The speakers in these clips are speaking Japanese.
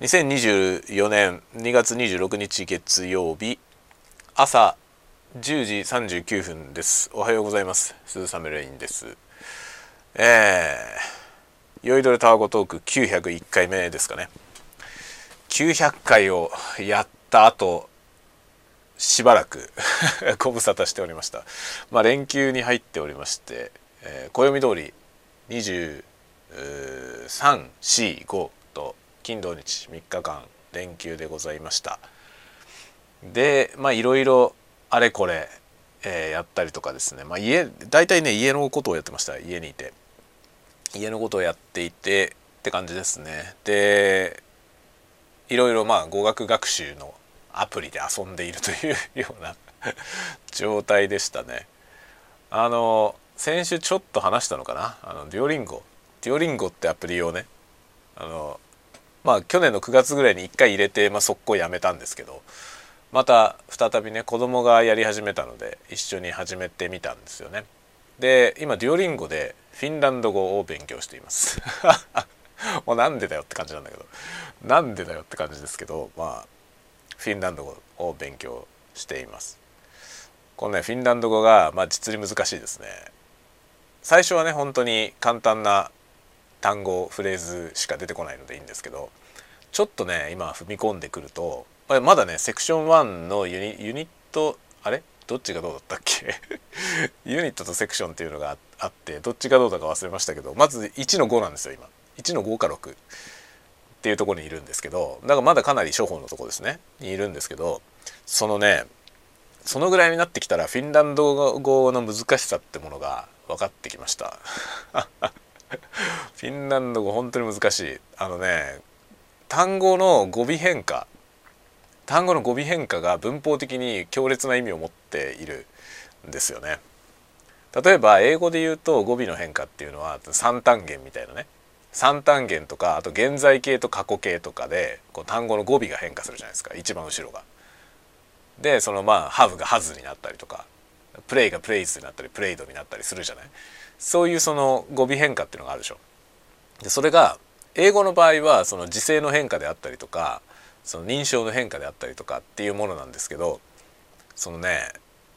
2024年2月26日月曜日朝10時39分です。おはようございます。鈴雨レインです。えー、酔いどれタワゴトーク901回目ですかね。900回をやった後しばらく ご無沙汰しておりました。まあ連休に入っておりまして、えー、暦通り2345金土日3日間連休でございました。でまあいろいろあれこれ、えー、やったりとかですね。まあ家大体ね家のことをやってました家にいて。家のことをやっていてって感じですね。でいろいろまあ語学学習のアプリで遊んでいるというような状態でしたね。あの先週ちょっと話したのかな？あのデュオリンゴ。デュオリンゴってアプリをね。まあ去年の9月ぐらいに1回入れて、まあ、速攻やめたんですけどまた再びね子供がやり始めたので一緒に始めてみたんですよね。で今デュオリンゴでフィンランド語を勉強しています。もうなんでだよって感じなんだけどなんでだよって感じですけどまあフィンランド語を勉強しています。このねフィンランド語が、まあ、実に難しいですね。最初はね本当に簡単な単語フレーズしか出てこないのでいいんですけどちょっとね今踏み込んでくるとまだねセクション1のユニユニットあれ？どっちがどうだったっけ？ユニットとセクションっていうのがあってどっちがどうだか忘れましたけどまず1の5なんですよ今。1の5か6っていうところにいるんですけどだからまだかなり初歩のとこですね。にいるんですけどそのねそのぐらいになってきたらフィンランド語の難しさってものが分かってきました。フィンランド語本当に難しい。あのね単語の語尾変化。単語の語尾変化が文法的に強烈な意味を持っているんですよね。例えば英語で言うと語尾の変化っていうのは三単元みたいなね。三単元とかあと現在形と過去形とかでこう単語の語尾が変化するじゃないですか。一番後ろが。でそのまあ「ハブ」が「ハズ」になったりとか「プレイ」が「プレイズ」になったり「プレイド」になったりするじゃない。そういうその語尾変化っていうのがあるでしょ。でそれが英語の場合はその時勢の変化であったりとかその認証の変化であったりとかっていうものなんですけどそのね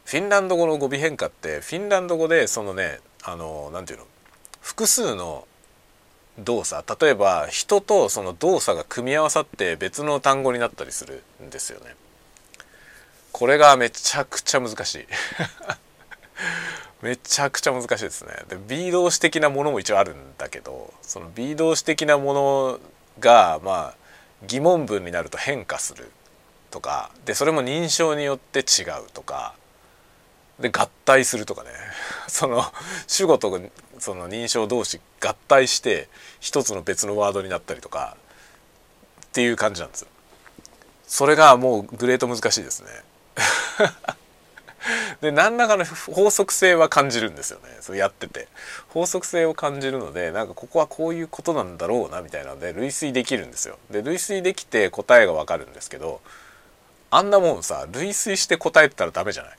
フィンランド語の語尾変化ってフィンランド語でそのねあの何て言うの複数の動作例えば人とその動作が組み合わさって別の単語になったりするんですよね。これがめちゃくちゃ難しいめちゃくちゃ難しいですね。で B 動詞的なものも一応あるんだけどその B 動詞的なものがまあ疑問文になると変化するとかでそれも認証によって違うとかで合体するとかね その主語とその認証同士合体して一つの別のワードになったりとかっていう感じなんですよ。それがもうグレート難しいですね。で何らかの法則性は感じるんですよね。そうやってて。法則性を感じるのでなんかここはこういうことなんだろうなみたいなので類推できるんですよ。で類推できて答えがわかるんですけどあんなもんさ類推して答えてたらダメじゃない？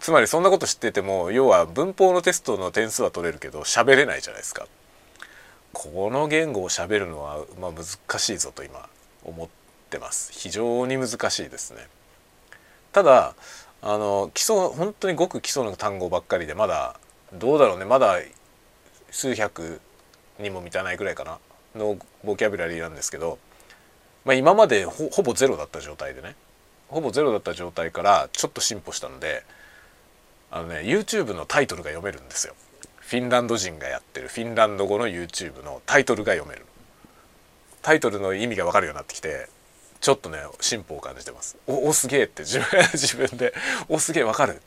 つまりそんなこと知ってても要は文法のテストの点数は取れるけど喋れないじゃないですか。この言語を喋るのは、まあ、難しいぞと今思ってます。非常に難しいですね。ただあの基礎本当にごく基礎の単語ばっかりでまだどうだろうね。まだ数百にも満たないぐらいかな。のボキャブラリーなんですけど、まあ、今までほぼゼロだった状態でね。ほぼゼロだった状態からちょっと進歩したのであのね YouTube のタイトルが読めるんですよ。フィンランド人がやってる。フィンランド語の YouTube のタイトルが読める。タイトルの意味が分かるようになってきてちょっとね進歩を感じてます。おおすげえって自分 自分で。おすげえわかる。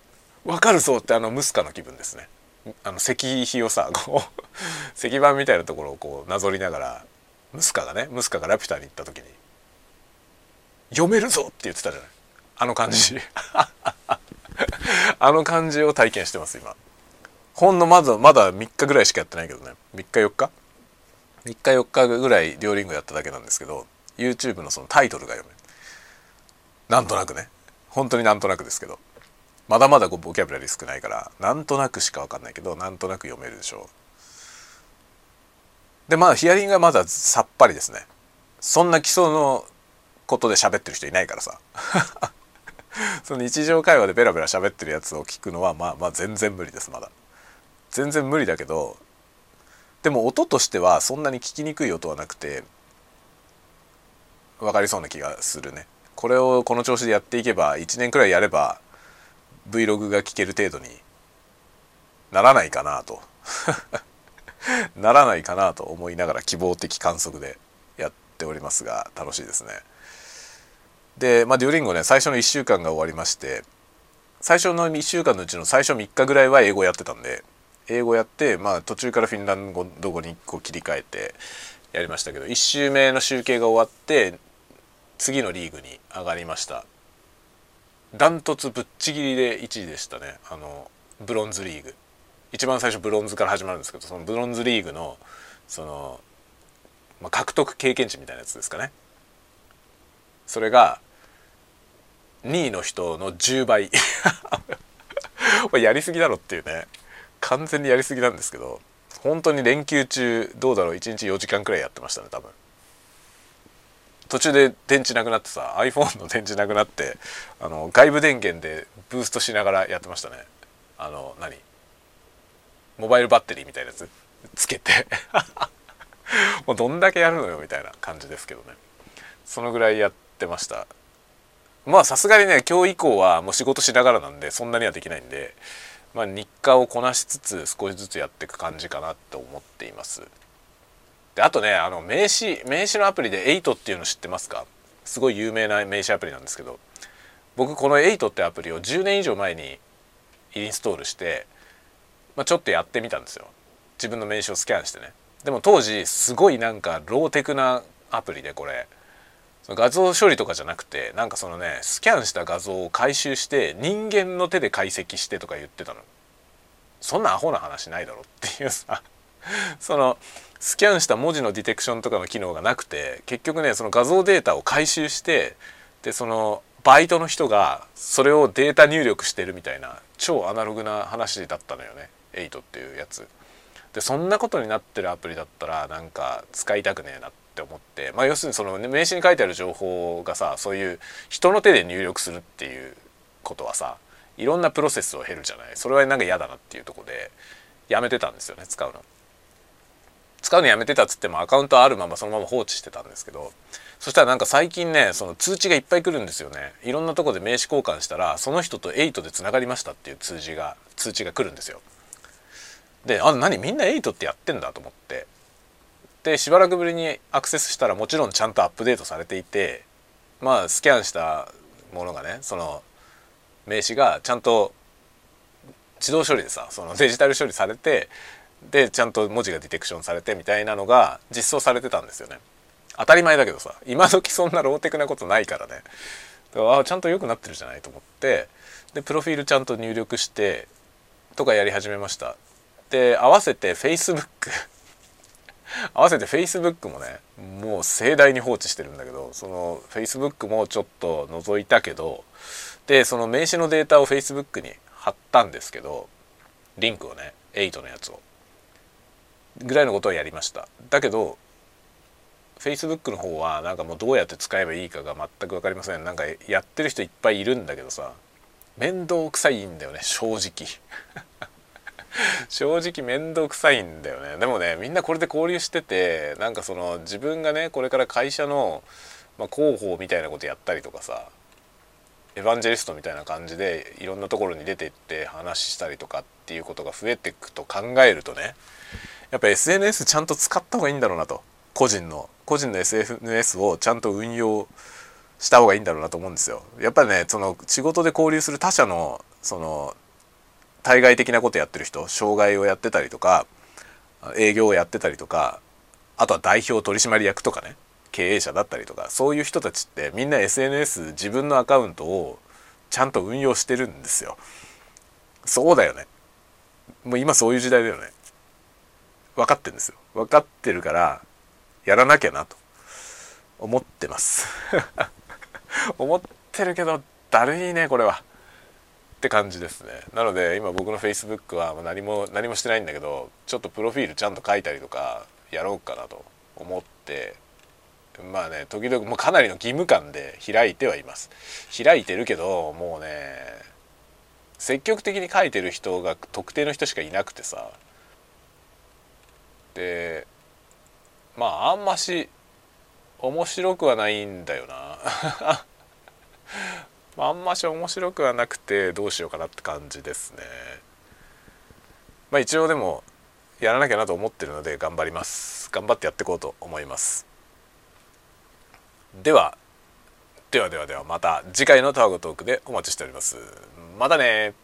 わかるぞってあのムスカの気分ですね。あの石碑をさこう 石板みたいなところをこうなぞりながらムスカがねムスカがラピュタに行った時に「読めるぞ!」って言ってたじゃない。あの感じ。あの感じを体験してます今。ほんのまだまだ3日ぐらいしかやってないけどね。3日4日？3日4日ぐらい両リングやっただけなんですけど YouTube のそのタイトルが読めるなんとなくね。本当になんとなくですけど。まだまだボキャブラリー少ないからなんとなくしか分かんないけどなんとなく読めるでしょう。でまあヒアリングはまださっぱりですね。そんな基礎のことで喋ってる人いないからさ。その日常会話でベラベラ喋ってるやつを聞くのはまあまあ全然無理ですまだ。全然無理だけどでも音としてはそんなに聞きにくい音はなくて分かりそうな気がするねこれをこの調子でやっていけば1年くらいやれば Vlog が聞ける程度にならないかなと ならないかなと思いながら希望的観測でやっておりますが楽しいですね。で、まあ、デュオリンゴね最初の1週間が終わりまして最初の1週間のうちの最初3日ぐらいは英語やってたんで英語やって、まあ、途中からフィンランド語にこう切り替えてやりましたけど1週目の集計が終わって次のリーグに上がりました。ダントツぶっちぎりで1位でしたね。あのブロンズリーグ。一番最初ブロンズから始まるんですけどそのブロンズリーグのその、まあ、獲得経験値みたいなやつですかね。それが2位の人の10倍。やりすぎだろっていうね。完全にやりすぎなんですけど本当に連休中どうだろう。1日4時間くらいやってましたね多分。途中で電池なくなってさ iPhone の電池なくなってあの外部電源でブーストしながらやってましたね。あの何？モバイルバッテリーみたいなやつ？つけて。もうどんだけやるのよみたいな感じですけどね。そのぐらいやってました。まあさすがにね今日以降はもう仕事しながらなんでそんなにはできないんでまあ、日課をこなしつつ少しずつやっていく感じかなと思っています。であとねあの名刺名刺のアプリで8っていうの知ってますか？すごい有名な名刺アプリなんですけど。僕この8ってアプリを10年以上前にインストールして、まあ、ちょっとやってみたんですよ。自分の名刺をスキャンしてね。でも当時すごいなんかローテクなアプリでこれ。画像処理とかじゃなくてなんかそのねスキャンした画像を回収して人間の手で解析してとか言ってたの。そんなアホな話ないだろっていうさ。そのスキャンした文字のディテクションとかの機能がなくて結局ねその画像データを回収してでそのバイトの人がそれをデータ入力してるみたいな超アナログな話だったのよね8っていうやつ。でそんなことになってるアプリだったらなんか使いたくねえなって思って、まあ、要するにその名刺に書いてある情報がさそういう人の手で入力するっていうことはさいろんなプロセスを経るじゃないそれはなんか嫌だなっていうとこでやめてたんですよね使うの。使うのやめてたっつってもアカウントあるままそのまま放置してたんですけどそしたらなんか最近ねその通知がいっぱい来るんですよね。いろんなとこで名刺交換したらその人と8でつながりましたっていう通知が通知が来るんですよ。であ何みんな8ってやってんだと思って。でしばらくぶりにアクセスしたらもちろんちゃんとアップデートされていてまあスキャンしたものがねその名刺がちゃんと自動処理でさそのデジタル処理されてでちゃんと文字がディテクションされてみたいなのが実装されてたんですよね。当たり前だけどさ今時そんなローテクなことないからね。だからあちゃんと良くなってるじゃないと思って。でプロフィールちゃんと入力してとかやり始めました。で合わせて Facebook 合わせて Facebook もねもう盛大に放置してるんだけどその Facebook もちょっと覗いたけどでその名刺のデータを Facebook に貼ったんですけどリンクをね8のやつを。ぐらいのことをやりました。だけど Facebook の方はなんかもうどうやって使えばいいかが全く分かりません。なんかやってる人いっぱいいるんだけどさ面倒くさいんだよね正直。正直面倒くさいんだよね。でもねみんなこれで交流しててなんかその自分がねこれから会社の、まあ、広報みたいなことやったりとかさエヴァンジェリストみたいな感じでいろんなところに出てって話したりとかっていうことが増えていくと考えるとねやっぱ SNS ちゃんと使った方がいいんだろうなと個人の個人の SNS をちゃんと運用した方がいいんだろうなと思うんですよ。やっぱりねその仕事で交流する他者のその対外的なことやってる人障害をやってたりとか営業をやってたりとかあとは代表取締役とかね経営者だったりとかそういう人たちってみんな SNS 自分のアカウントをちゃんと運用してるんですよ。そうだよね。もう今そういう時代だよね。分かってるんですよ。分かってるからやらなきゃなと思ってます。思ってるけどだるいねこれは。って感じですねなので今僕の Facebook は何も何もしてないんだけどちょっとプロフィールちゃんと書いたりとかやろうかなと思ってまあね時々もうかなりの義務感で開いてはいます開いてるけどもうね積極的に書いてる人が特定の人しかいなくてさでまああんまし面白くはないんだよな。あんまし面白くはなくてどうしようかなって感じですね。まあ一応でもやらなきゃなと思ってるので頑張ります。頑張ってやっていこうと思います。ではではではではまた次回のタワゴトークでお待ちしております。またね